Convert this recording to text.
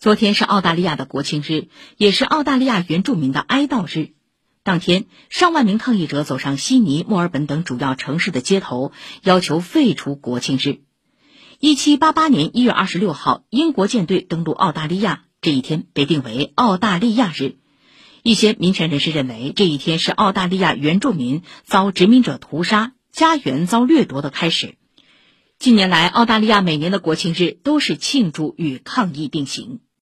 昨天是澳大利亚的国庆日也是澳大利亚原住民的哀悼日。当天上万名抗议者走上悉尼墨尔本等主要城市的街头要求废除国庆日。一七八八年一月二十六号英国舰队登陆澳大利亚这一天被定为澳大利亚日。一些民权人士认为这一天是澳大利亚原住民遭殖民者屠杀家园遭掠夺的开始。近年来澳大利亚每年的国庆日都是庆祝与抗议并行。